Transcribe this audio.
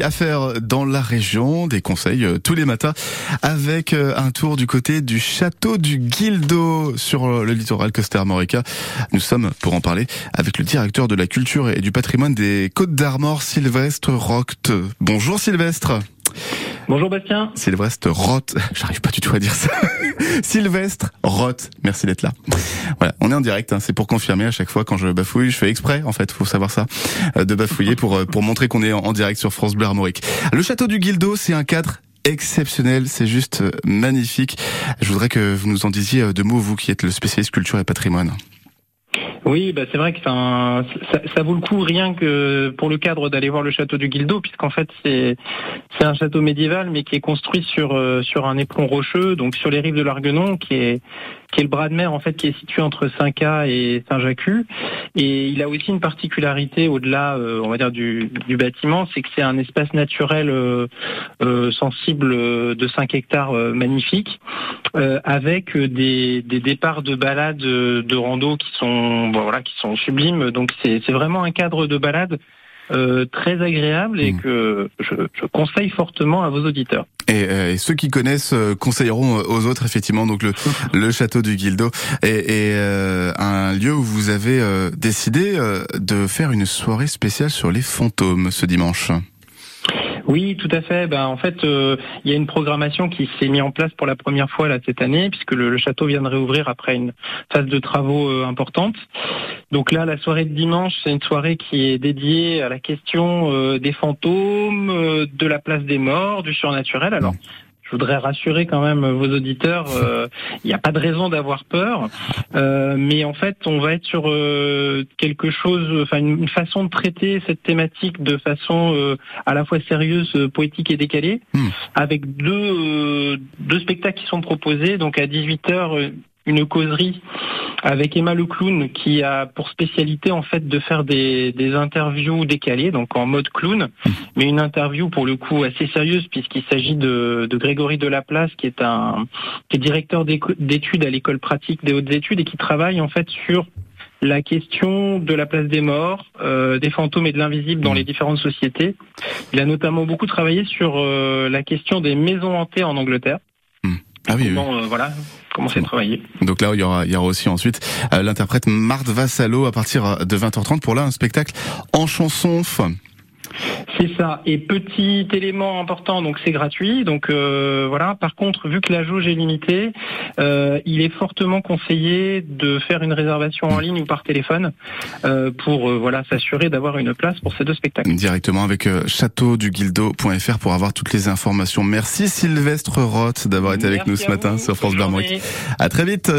à faire dans la région, des conseils euh, tous les matins avec euh, un tour du côté du château du Guildo sur euh, le littoral Costa Armorica. Nous sommes pour en parler avec le directeur de la culture et du patrimoine des Côtes d'Armor, Sylvestre Roct. Bonjour Sylvestre. Bonjour Bastien. Sylvestre Roth, j'arrive pas du tout à dire ça. Sylvestre Roth, merci d'être là. Voilà, on est en direct, hein. c'est pour confirmer à chaque fois quand je bafouille, je fais exprès en fait, faut savoir ça, euh, de bafouiller pour euh, pour montrer qu'on est en direct sur France Bleu Armorique. Le château du Guildo, c'est un cadre exceptionnel, c'est juste euh, magnifique. Je voudrais que vous nous en disiez deux mots, vous qui êtes le spécialiste culture et patrimoine. Oui, bah c'est vrai que ça, vaut le coup rien que pour le cadre d'aller voir le château du Guildo, puisqu'en fait c'est c'est un château médiéval, mais qui est construit sur euh, sur un éperon rocheux, donc sur les rives de l'Arguenon, qui est qui est le bras de mer en fait qui est situé entre Saint-Cas et Saint-Jacques. Et il a aussi une particularité au-delà, euh, on va dire du, du bâtiment, c'est que c'est un espace naturel euh, sensible de 5 hectares magnifique, avec des, des départs de balades de rando qui sont voilà, qui sont sublimes. Donc c'est vraiment un cadre de balade euh, très agréable et mmh. que je, je, conseille fortement à vos auditeurs. Et, euh, et ceux qui connaissent euh, conseilleront aux autres effectivement donc le, le château du Guildo et, et euh, un lieu où vous avez décidé de faire une soirée spéciale sur les fantômes ce dimanche. Oui, tout à fait. Ben, en fait, euh, il y a une programmation qui s'est mise en place pour la première fois cette année, puisque le, château vient de réouvrir après une phase de travaux euh, importante. Donc là, la soirée de dimanche, c'est une soirée qui est dédiée à la question euh, des fantômes, de la place des morts, du surnaturel. Alors, je voudrais rassurer quand même vos auditeurs. Euh, il n'y a pas de raison d'avoir peur, euh, mais en fait, on va être sur euh, quelque chose, enfin une façon de traiter cette thématique de façon à la fois sérieuse, poétique et décalée, hmm. avec deux deux spectacles qui sont proposés. Donc à 18 h une causerie avec Emma le clown qui a pour spécialité en fait de faire des, des interviews décalées, donc en mode clown, mais une interview pour le coup assez sérieuse puisqu'il s'agit de, de Grégory Delaplace qui est un qui est directeur d'études à l'école pratique des hautes études et qui travaille en fait sur la question de la place des morts, euh, des fantômes et de l'invisible dans les différentes sociétés. Il a notamment beaucoup travaillé sur euh, la question des maisons hantées en Angleterre. Hmm. Ah oui, euh, voilà, Donc là, il y aura, il y aura aussi ensuite euh, l'interprète Marthe Vassalo à partir de 20h30 pour là un spectacle en chanson. C'est ça. Et petit élément important, donc c'est gratuit. Donc euh, voilà. Par contre, vu que la jauge est limitée, euh, il est fortement conseillé de faire une réservation en ligne ou par téléphone euh, pour voilà s'assurer d'avoir une place pour ces deux spectacles. Directement avec châteauduguildo.fr pour avoir toutes les informations. Merci Sylvestre Roth d'avoir été avec nous ce matin sur France Bleu À très vite.